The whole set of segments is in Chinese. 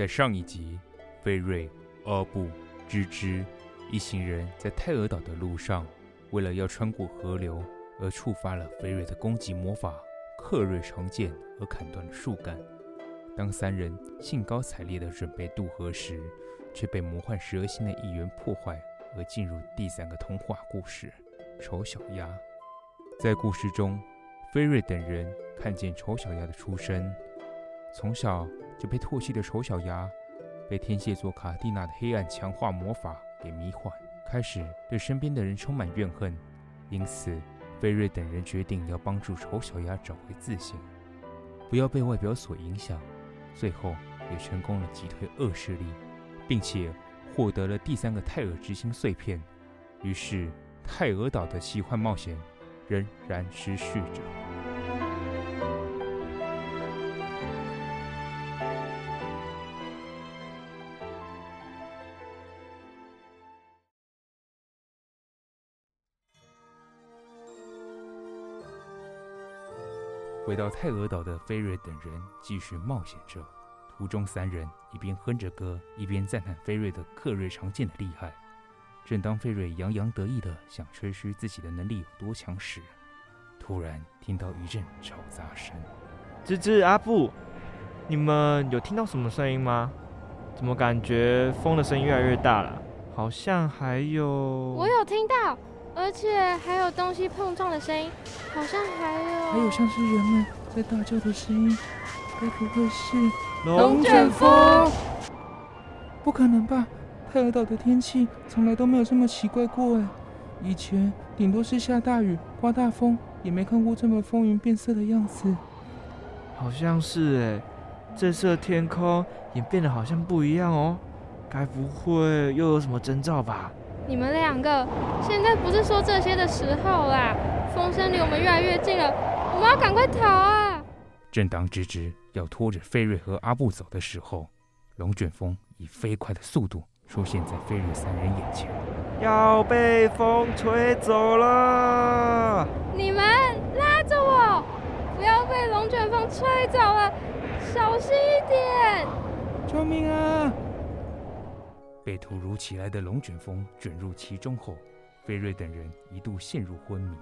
在上一集，菲瑞、阿布、芝芝一行人在泰尔岛的路上，为了要穿过河流，而触发了菲瑞的攻击魔法克瑞长剑，而砍断了树干。当三人兴高采烈地准备渡河时，却被魔幻十二星的一员破坏，而进入第三个童话故事——丑小鸭。在故事中，菲瑞等人看见丑小鸭的出生，从小。就被唾弃的丑小鸭，被天蝎座卡蒂娜的黑暗强化魔法给迷幻，开始对身边的人充满怨恨。因此，菲瑞等人决定要帮助丑小鸭找回自信，不要被外表所影响。最后，也成功了击退恶势力，并且获得了第三个泰尔之心碎片。于是，泰尔岛的奇幻冒险仍然持续着。回到泰俄岛的菲瑞等人继续冒险着，途中三人一边哼着歌，一边赞叹菲瑞的克瑞长剑的厉害。正当菲瑞洋洋得意地想吹嘘自己的能力有多强时，突然听到一阵嘈杂声。芝芝、阿布，你们有听到什么声音吗？怎么感觉风的声音越来越大了？好像还有……我有听到。而且还有东西碰撞的声音，好像还有……还有像是人们在大叫的声音，该不会是龙卷风？不可能吧！泰尔岛的天气从来都没有这么奇怪过哎，以前顶多是下大雨、刮大风，也没看过这么风云变色的样子。好像是哎，这次的天空也变得好像不一样哦，该不会又有什么征兆吧？你们两个现在不是说这些的时候啦！风声离我们越来越近了，我们要赶快逃啊！正当芝芝要拖着菲瑞和阿布走的时候，龙卷风以飞快的速度出现在菲瑞三人眼前，要被风吹走了！你们拉着我，不要被龙卷风吹走了，小心一点！救命啊！被突如其来的龙卷风卷入其中后，菲瑞等人一度陷入昏迷。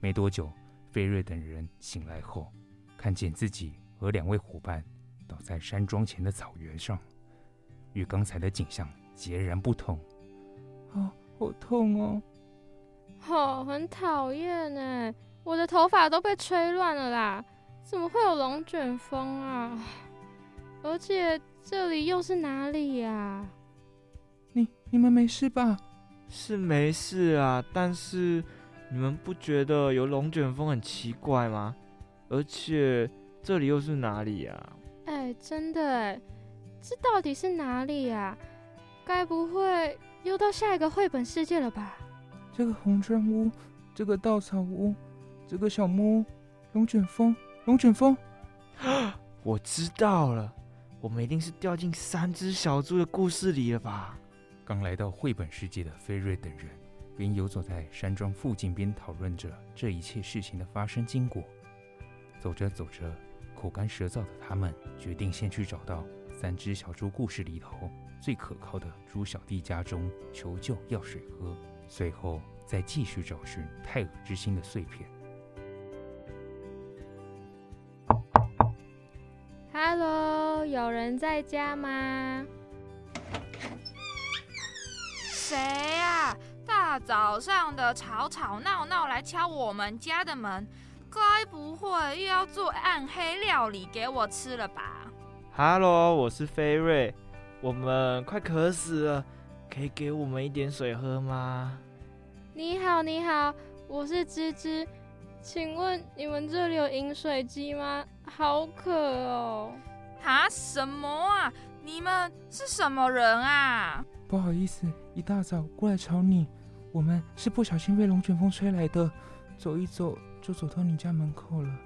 没多久，菲瑞等人醒来后，看见自己和两位伙伴倒在山庄前的草原上，与刚才的景象截然不同。啊，好痛哦！哦，很讨厌呢，我的头发都被吹乱了啦！怎么会有龙卷风啊？而且这里又是哪里呀？你你们没事吧？是没事啊，但是你们不觉得有龙卷风很奇怪吗？而且这里又是哪里呀？哎，真的哎，这到底是哪里呀？该不会又到下一个绘本世界了吧？这个红砖屋，这个稻草屋，这个小木屋，龙卷风，龙卷风。我知道了，我们一定是掉进三只小猪的故事里了吧？刚来到绘本世界的菲瑞等人，边游走在山庄附近，边讨论着这一切事情的发生经过。走着走着，口干舌燥的他们决定先去找到三只小猪故事里头最可靠的猪小弟家中求救要水喝，随后再继续找寻泰尔之心的碎片。有人在家吗？谁呀？大早上的吵吵闹闹来敲我们家的门，该不会又要做暗黑料理给我吃了吧？Hello，我是菲瑞，我们快渴死了，可以给我们一点水喝吗？你好，你好，我是芝芝，请问你们这里有饮水机吗？好渴哦！啊？什么啊？你们是什么人啊？不好意思，一大早过来吵你。我们是不小心被龙卷风吹来的，走一走就走到你家门口了。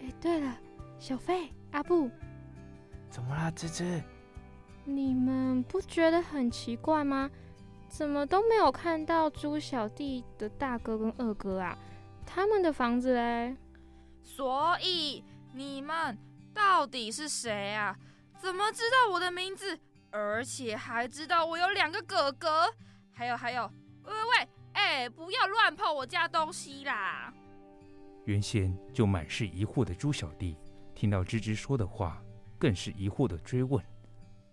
哎，对了，小费、阿布，怎么啦，芝芝？你们不觉得很奇怪吗？怎么都没有看到猪小弟的大哥跟二哥啊？他们的房子嘞？所以你们到底是谁啊？怎么知道我的名字？而且还知道我有两个哥哥，还有还有，喂喂喂，哎，不要乱碰我家东西啦！原先就满是疑惑的猪小弟，听到芝芝说的话，更是疑惑的追问。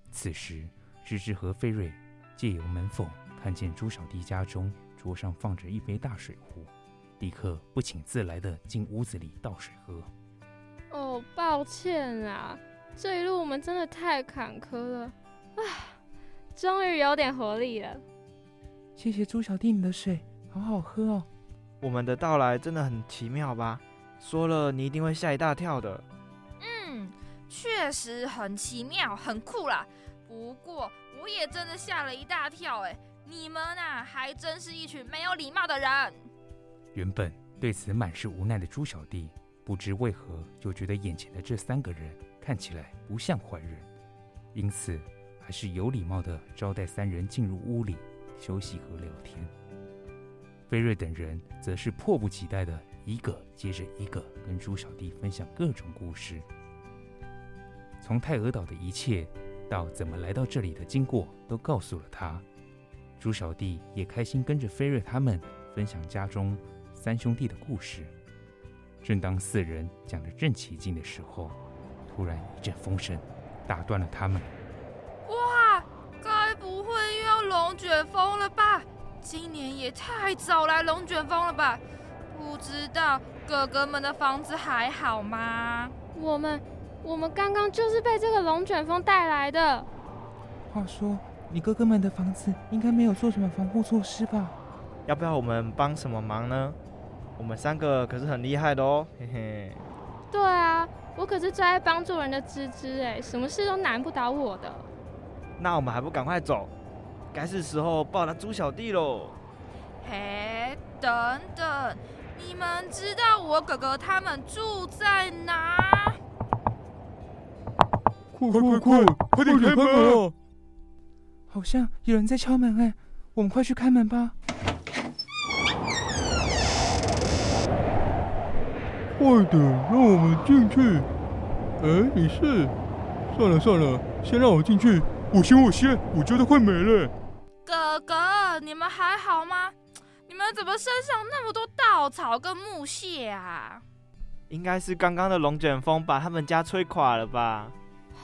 此时，芝芝和菲瑞借由门缝看见猪小弟家中桌上放着一杯大水壶，立刻不请自来的进屋子里倒水喝。哦，抱歉啊，这一路我们真的太坎坷了。啊，终于有点活力了。谢谢猪小弟你的水，好好喝哦。我们的到来真的很奇妙吧？说了你一定会吓一大跳的。嗯，确实很奇妙，很酷啦。不过我也真的吓了一大跳哎！你们啊，还真是一群没有礼貌的人。原本对此满是无奈的猪小弟，不知为何就觉得眼前的这三个人看起来不像坏人，因此。还是有礼貌地招待三人进入屋里休息和聊天。菲瑞等人则是迫不及待地一个接着一个跟猪小弟分享各种故事，从泰俄岛的一切到怎么来到这里的经过都告诉了他。猪小弟也开心跟着菲瑞他们分享家中三兄弟的故事。正当四人讲得正起劲的时候，突然一阵风声打断了他们。哇，该不会又要龙卷风了吧？今年也太早来龙卷风了吧？不知道哥哥们的房子还好吗？我们我们刚刚就是被这个龙卷风带来的。话说，你哥哥们的房子应该没有做什么防护措施吧？要不要我们帮什么忙呢？我们三个可是很厉害的哦，嘿嘿。对啊，我可是最爱帮助人的芝芝哎，什么事都难不倒我的。那我们还不赶快走？该是时候报答猪小弟喽！嘿，等等，你们知道我哥哥他们住在哪？快快快快，快点开门啊！好像有人在敲门哎，我们快去开门吧！快点，让我们进去！哎，你是？算了算了，先让我进去。我先我先，我觉得快没了。哥哥，你们还好吗？你们们怎么身上那么多稻草跟木屑啊？应该是刚刚的龙卷风把他们家吹垮了吧？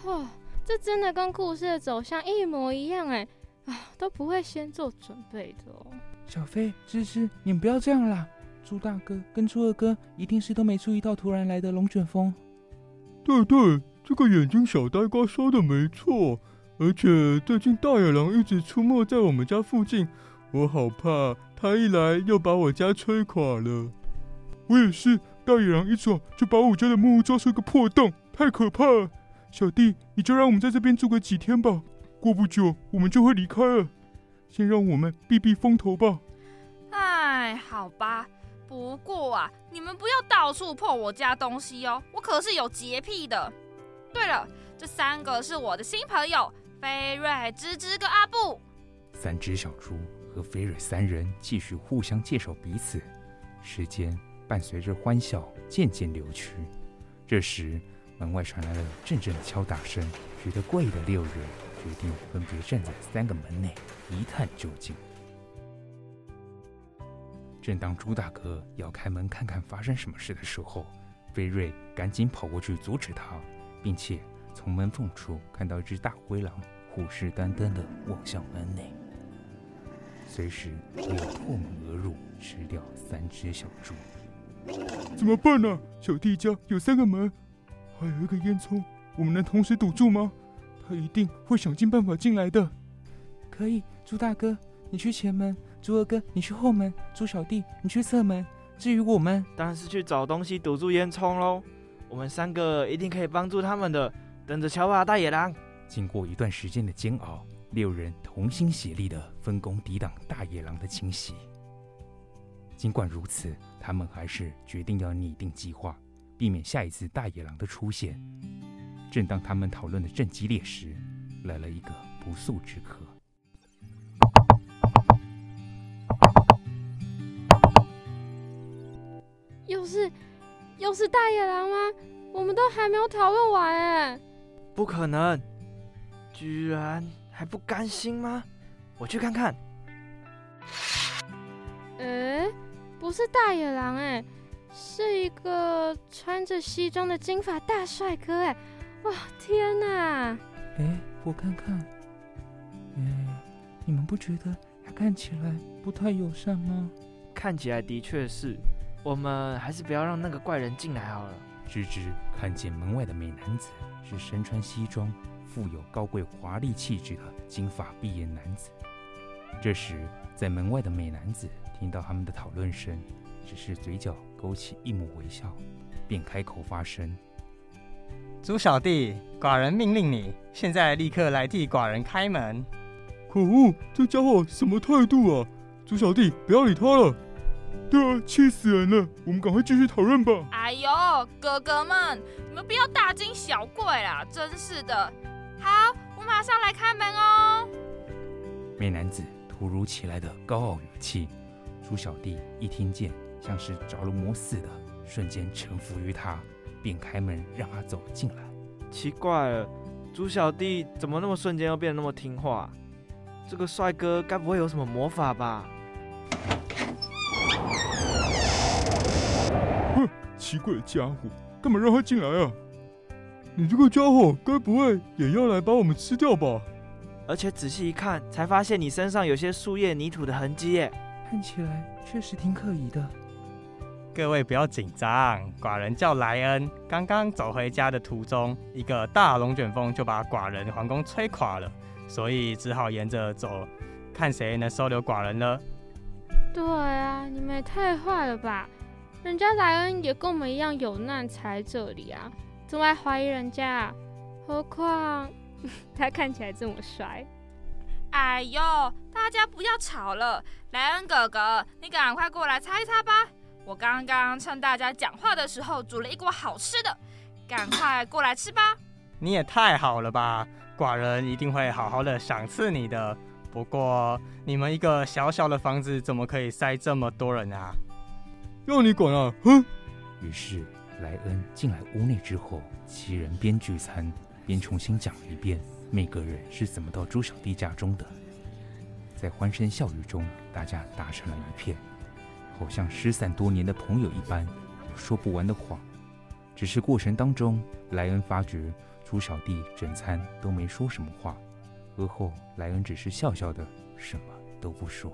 哦，这真的跟故事的走向一模一样哎！啊，都不会先做准备的哦。小飞、芝芝，你们不要这样啦！猪大哥跟猪二哥一定是都没注意到突然来的龙卷风。对对，这个眼睛小呆瓜说的没错，而且最近大野狼一直出没在我们家附近，我好怕他一来又把我家吹垮了。我也是。大野狼一闯就把我家的木屋撞出一个破洞，太可怕了！小弟，你就让我们在这边住个几天吧，过不久我们就会离开了。先让我们避避风头吧。哎，好吧，不过啊，你们不要到处破我家东西哦，我可是有洁癖的。对了，这三个是我的新朋友，飞瑞、芝芝跟阿布。三只小猪和飞瑞三人继续互相介绍彼此，时间。伴随着欢笑渐渐流去，这时门外传来了阵阵敲打声。觉得怪异的六人决定分别站在三个门内一探究竟。正当猪大哥要开门看看发生什么事的时候，飞瑞赶紧跑过去阻止他，并且从门缝处看到一只大灰狼虎视眈眈地望向门内，随时都要破门而入，吃掉三只小猪。怎么办呢、小弟家有三个门，还有一个烟囱，我们能同时堵住吗？他一定会想尽办法进来的。可以，猪大哥，你去前门；猪二哥，你去后门；猪小弟，你去侧门。至于我们，当然是去找东西堵住烟囱喽。我们三个一定可以帮助他们的。等着瞧吧，大野狼！经过一段时间的煎熬，六人同心协力的分工抵挡大野狼的侵袭。尽管如此，他们还是决定要拟定计划，避免下一次大野狼的出现。正当他们讨论的正激烈时，来了一个不速之客。又是又是大野狼吗？我们都还没有讨论完哎！不可能，居然还不甘心吗？我去看看。哎。不是大野狼哎，是一个穿着西装的金发大帅哥哎！哇，天哪！哎，我看看，哎，你们不觉得他看起来不太友善吗？看起来的确是，我们还是不要让那个怪人进来好了。芝芝看见门外的美男子是身穿西装、富有高贵华丽气质的金发碧眼男子，这时在门外的美男子。听到他们的讨论声，只是嘴角勾起一抹微笑，便开口发声：“猪小弟，寡人命令你，现在立刻来替寡人开门。”可恶，这家伙什么态度啊！猪小弟，不要理他了。对啊，气死人了！我们赶快继续讨论吧。哎呦，哥哥们，你们不要大惊小怪啦！真是的。好，我马上来开门哦。美男子突如其来的高傲语气。猪小弟一听见，像是着了魔似的，瞬间臣服于他，便开门让他走了进来。奇怪了，猪小弟怎么那么瞬间又变得那么听话？这个帅哥该不会有什么魔法吧？奇怪的家伙，干嘛让他进来啊？你这个家伙该不会也要来把我们吃掉吧？而且仔细一看，才发现你身上有些树叶、泥土的痕迹耶。看起来确实挺可疑的。各位不要紧张，寡人叫莱恩。刚刚走回家的途中，一个大龙卷风就把寡人皇宫吹垮了，所以只好沿着走，看谁能收留寡人了。对啊，你们也太坏了吧！人家莱恩也跟我们一样有难才这里啊，怎么还怀疑人家？何况 他看起来这么帅。哎呦，大家不要吵了！莱恩哥哥，你赶快过来擦一擦吧。我刚刚趁大家讲话的时候煮了一锅好吃的，赶快过来吃吧。你也太好了吧！寡人一定会好好的赏赐你的。不过，你们一个小小的房子怎么可以塞这么多人啊？要你管啊！哼！于是莱恩进来屋内之后，七人边聚餐边重新讲了一遍。每个人是怎么到猪小弟家中的？在欢声笑语中，大家打成了一片，好像失散多年的朋友一般，有说不完的话。只是过程当中，莱恩发觉猪小弟整餐都没说什么话，而后莱恩只是笑笑的，什么都不说。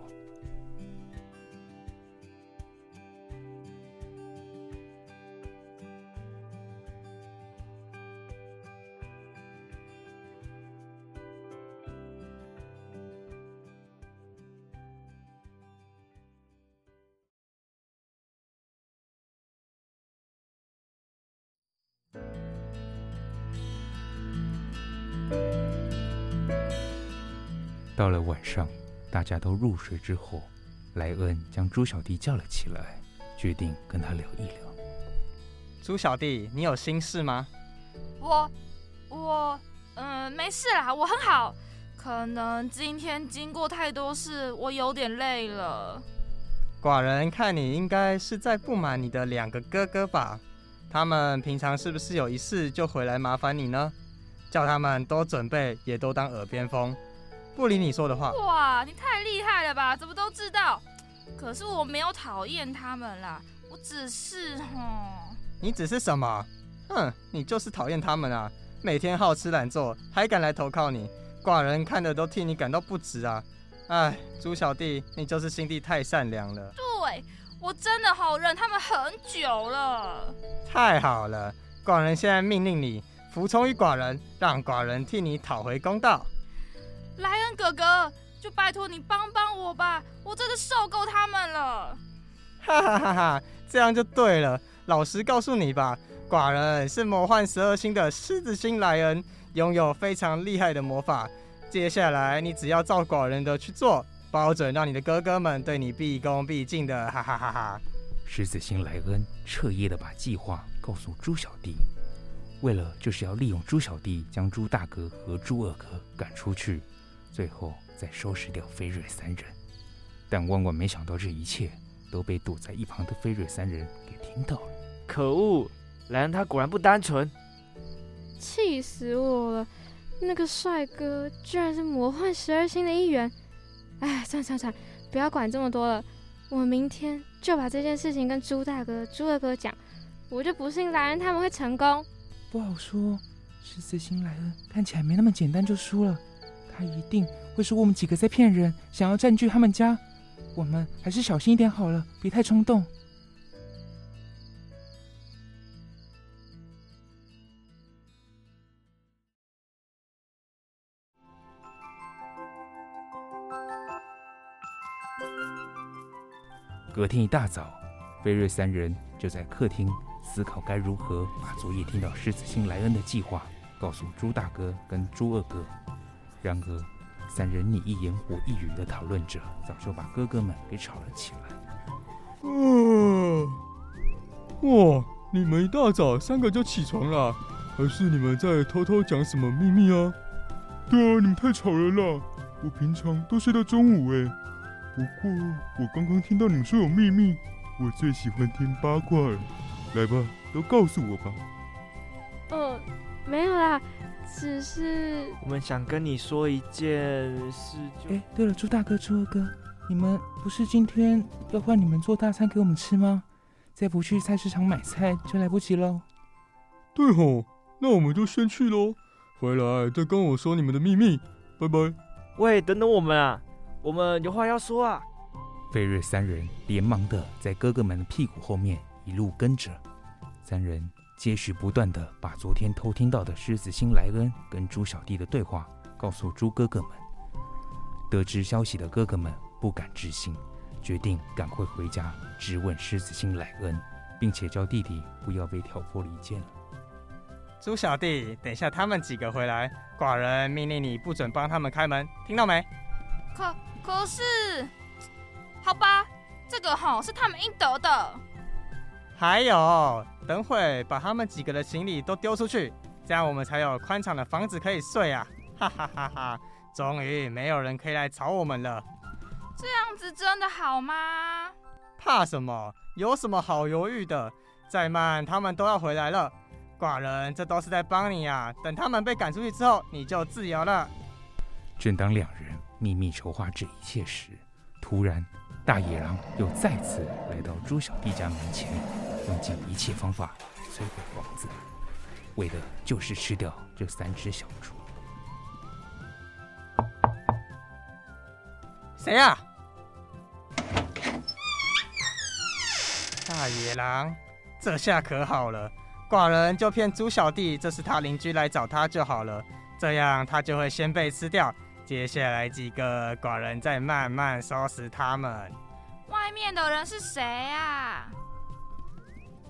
到了晚上，大家都入睡之后，莱恩将猪小弟叫了起来，决定跟他聊一聊。猪小弟，你有心事吗？我，我，嗯、呃，没事啦，我很好。可能今天经过太多事，我有点累了。寡人看你应该是在不满你的两个哥哥吧？他们平常是不是有一事就回来麻烦你呢？叫他们都准备，也都当耳边风。不理你说的话。哇，你太厉害了吧？怎么都知道？可是我没有讨厌他们啦，我只是哼。你只是什么？哼，你就是讨厌他们啊！每天好吃懒做，还敢来投靠你，寡人看的都替你感到不值啊！哎，猪小弟，你就是心地太善良了。对，我真的好忍他们很久了。太好了，寡人现在命令你服从于寡人，让寡人替你讨回公道。莱恩哥哥，就拜托你帮帮我吧，我真的受够他们了。哈哈哈哈，这样就对了。老实告诉你吧，寡人是魔幻十二星的狮子星莱恩，拥有非常厉害的魔法。接下来你只要照寡人的去做，保准让你的哥哥们对你毕恭毕敬的。哈哈哈哈。狮子星莱恩彻夜的把计划告诉猪小弟，为了就是要利用猪小弟将猪大哥和猪二哥赶出去。最后再收拾掉菲瑞三人，但万万没想到，这一切都被躲在一旁的菲瑞三人给听到了。可恶，莱恩他果然不单纯，气死我了！那个帅哥居然是魔幻十二星的一员。哎，算算算，不要管这么多了，我明天就把这件事情跟朱大哥、朱二哥讲。我就不信莱恩他们会成功。不好说，狮子星莱恩看起来没那么简单就输了。他一定会说我们几个在骗人，想要占据他们家。我们还是小心一点好了，别太冲动。隔天一大早，菲瑞三人就在客厅思考该如何把昨夜听到狮子星莱恩的计划告诉猪大哥跟猪二哥。然而，三人你一言我一语的讨论着，早就把哥哥们给吵了起来。嗯，哇！你们一大早三个就起床了，还是你们在偷偷讲什么秘密啊？对啊，你们太吵人了！我平常都睡到中午哎。不过我刚刚听到你们说有秘密，我最喜欢听八卦了。来吧，都告诉我吧。呃，没有啦。只是我们想跟你说一件事就，哎，对了，猪大哥、猪二哥，你们不是今天要换你们做大餐给我们吃吗？再不去菜市场买菜就来不及喽。对吼，那我们就先去喽，回来再跟我说你们的秘密。拜拜。喂，等等我们啊，我们有话要说啊。菲瑞三人连忙的在哥哥们的屁股后面一路跟着，三人。接续不断的把昨天偷听到的狮子星莱恩跟猪小弟的对话告诉猪哥哥们。得知消息的哥哥们不敢置信，决定赶快回家质问狮子星莱恩，并且叫弟弟不要被挑拨离间了。猪小弟，等一下他们几个回来，寡人命令你不准帮他们开门，听到没？可可是，好吧，这个吼是他们应得的。还有，等会把他们几个的行李都丢出去，这样我们才有宽敞的房子可以睡啊！哈哈哈哈！终于没有人可以来吵我们了。这样子真的好吗？怕什么？有什么好犹豫的？再慢，他们都要回来了。寡人这都是在帮你啊！等他们被赶出去之后，你就自由了。正当两人秘密筹划这一切时，突然大野狼又再次来到猪小弟家门前，用尽一切方法摧毁房子，为的就是吃掉这三只小猪。谁呀？大野狼，这下可好了，寡人就骗猪小弟这是他邻居来找他就好了，这样他就会先被吃掉。接下来几个寡人再慢慢收拾他们。外面的人是谁啊？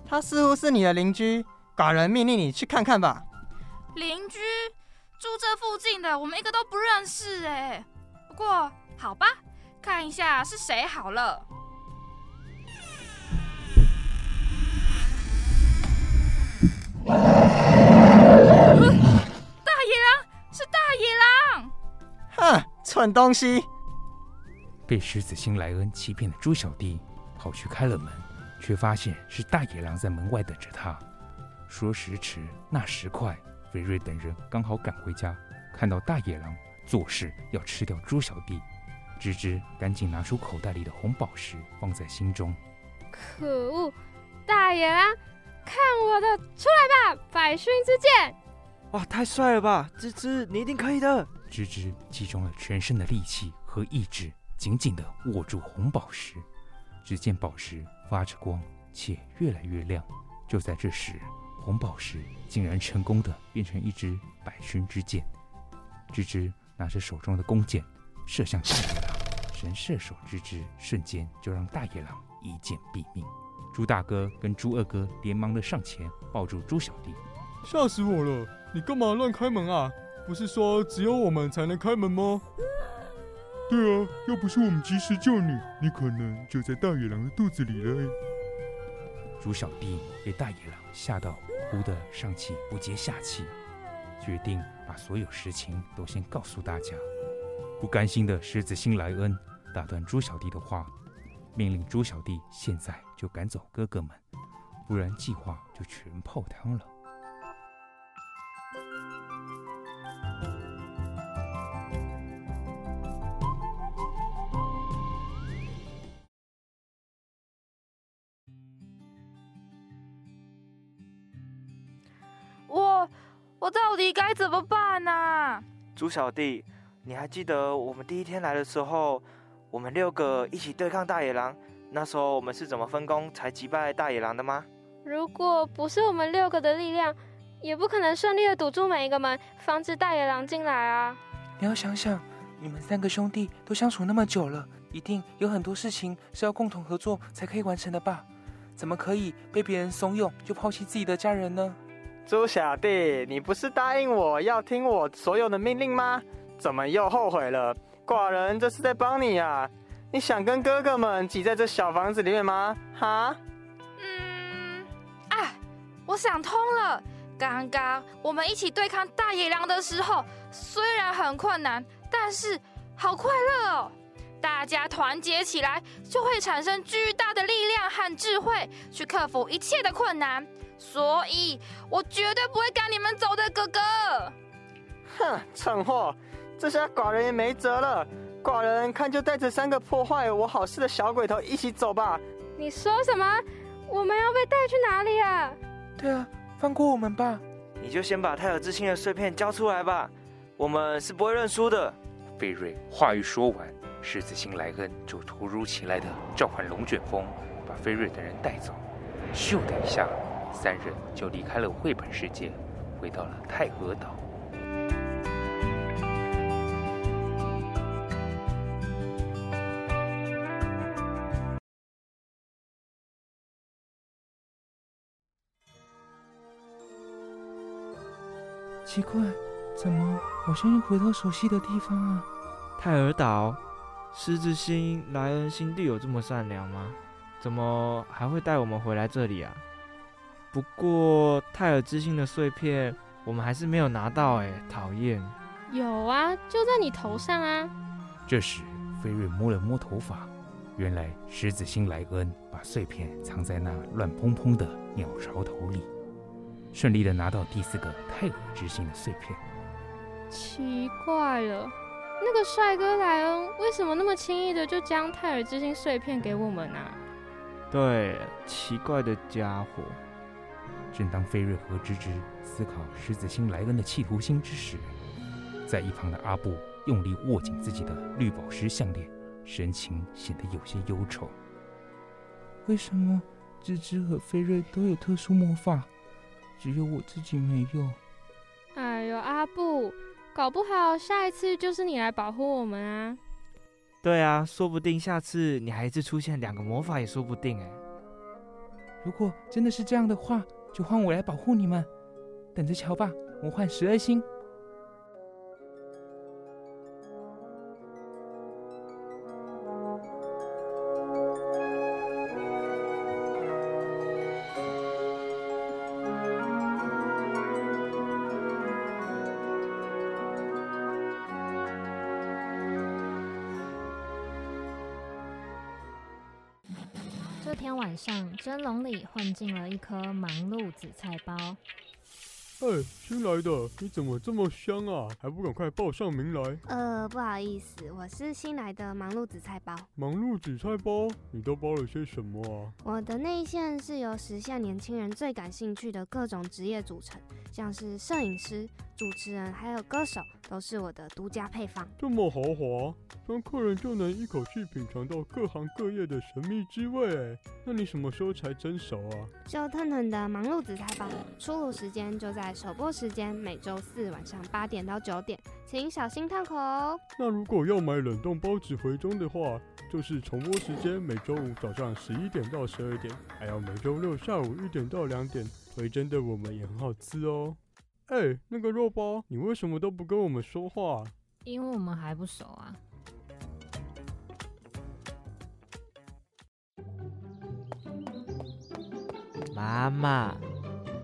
他似乎是你的邻居，寡人命令你去看看吧。邻居住这附近的，我们一个都不认识哎。不过好吧，看一下是谁好了。蠢东西！被狮子星莱恩欺骗的猪小弟跑去开了门，却发现是大野狼在门外等着他。说时迟，那时快，菲瑞等人刚好赶回家，看到大野狼做事要吃掉猪小弟，芝芝赶紧拿出口袋里的红宝石放在心中。可恶！大野狼，看我的，出来吧，百勋之剑！哇，太帅了吧！芝芝，你一定可以的。吱吱集中了全身的力气和意志，紧紧地握住红宝石。只见宝石发着光，且越来越亮。就在这时，红宝石竟然成功地变成一支百勋之箭。吱吱拿着手中的弓箭，射向大野狼。神射手吱吱瞬间就让大野狼一箭毙命。猪大哥跟猪二哥连忙的上前抱住猪小弟。吓死我了！你干嘛乱开门啊？不是说只有我们才能开门吗？对啊，要不是我们及时救你，你可能就在大野狼的肚子里了。猪小弟被大野狼吓到，哭得上气不接下气，决定把所有实情都先告诉大家。不甘心的狮子星莱恩打断猪小弟的话，命令猪小弟现在就赶走哥哥们，不然计划就全泡汤了。怎么办呢？猪小弟，你还记得我们第一天来的时候，我们六个一起对抗大野狼，那时候我们是怎么分工才击败大野狼的吗？如果不是我们六个的力量，也不可能顺利的堵住每一个门，防止大野狼进来啊！你要想想，你们三个兄弟都相处那么久了，一定有很多事情是要共同合作才可以完成的吧？怎么可以被别人怂恿就抛弃自己的家人呢？猪小弟，你不是答应我要听我所有的命令吗？怎么又后悔了？寡人这是在帮你啊！你想跟哥哥们挤在这小房子里面吗？哈？嗯，啊，我想通了。刚刚我们一起对抗大野狼的时候，虽然很困难，但是好快乐哦！大家团结起来，就会产生巨大的力量和智慧，去克服一切的困难。所以，我绝对不会赶你们走的，哥哥。哼，蠢货，这下寡人也没辙了。寡人看就带着三个破坏我好事的小鬼头一起走吧。你说什么？我们要被带去哪里啊？对啊，放过我们吧。你就先把泰尔之心的碎片交出来吧，我们是不会认输的。菲瑞话一说完，狮子星莱恩就突如其来的召唤龙卷风，把菲瑞等人带走。咻的一下。三人就离开了绘本世界，回到了泰俄岛。奇怪，怎么好像又回到熟悉的地方啊？泰尔岛，狮子星莱恩心地有这么善良吗？怎么还会带我们回来这里啊？不过泰尔之星的碎片，我们还是没有拿到哎，讨厌！有啊，就在你头上啊！这时，菲瑞摸了摸头发，原来狮子星莱恩把碎片藏在那乱蓬蓬的鸟巢头里，顺利的拿到第四个泰尔之星的碎片。奇怪了，那个帅哥莱恩为什么那么轻易的就将泰尔之心碎片给我们呢、啊？对，奇怪的家伙。正当菲瑞和芝芝思考狮子星莱恩的企图心之时，在一旁的阿布用力握紧自己的绿宝石项链，神情显得有些忧愁。为什么芝芝和菲瑞都有特殊魔法，只有我自己没有？哎呦，阿布，搞不好下一次就是你来保护我们啊！对啊，说不定下次你还是出现两个魔法也说不定哎。如果真的是这样的话，就换我来保护你们，等着瞧吧！魔幻十二星。上，蒸笼里混进了一颗忙碌紫菜包。哎，新来的，你怎么这么香啊？还不赶快报上名来？呃，不好意思，我是新来的忙碌紫菜包。忙碌紫菜包，你都包了些什么啊？我的内线是由时下年轻人最感兴趣的各种职业组成，像是摄影师、主持人还有歌手，都是我的独家配方。这么豪华，让客人就能一口气品尝到各行各业的神秘滋味。那你什么时候才蒸熟啊？就腾腾的忙碌紫菜包，出炉时间就在首播时间，每周四晚上八点到九点，请小心烫口哦。那如果要买冷冻包子回中的话，就是重播时间每周五早上十一点到十二点，还要每周六下午一点到两点，回真的我们也很好吃哦。哎、欸，那个肉包，你为什么都不跟我们说话？因为我们还不熟啊。妈妈。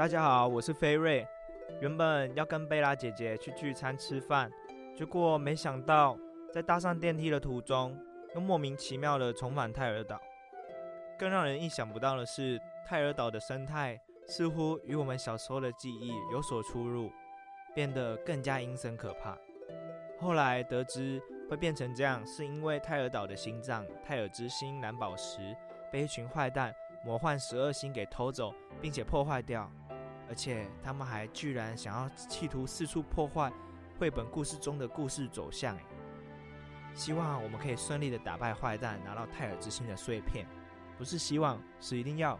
大家好，我是菲瑞。原本要跟贝拉姐姐去聚餐吃饭，结果没想到在搭上电梯的途中，又莫名其妙的重返泰尔岛。更让人意想不到的是，泰尔岛的生态似乎与我们小时候的记忆有所出入，变得更加阴森可怕。后来得知会变成这样，是因为泰尔岛的心脏——泰尔之心蓝宝石，被一群坏蛋魔幻十二星给偷走，并且破坏掉。而且他们还居然想要企图四处破坏绘本故事中的故事走向，哎，希望我们可以顺利的打败坏蛋，拿到泰尔之心的碎片，不是希望，是一定要。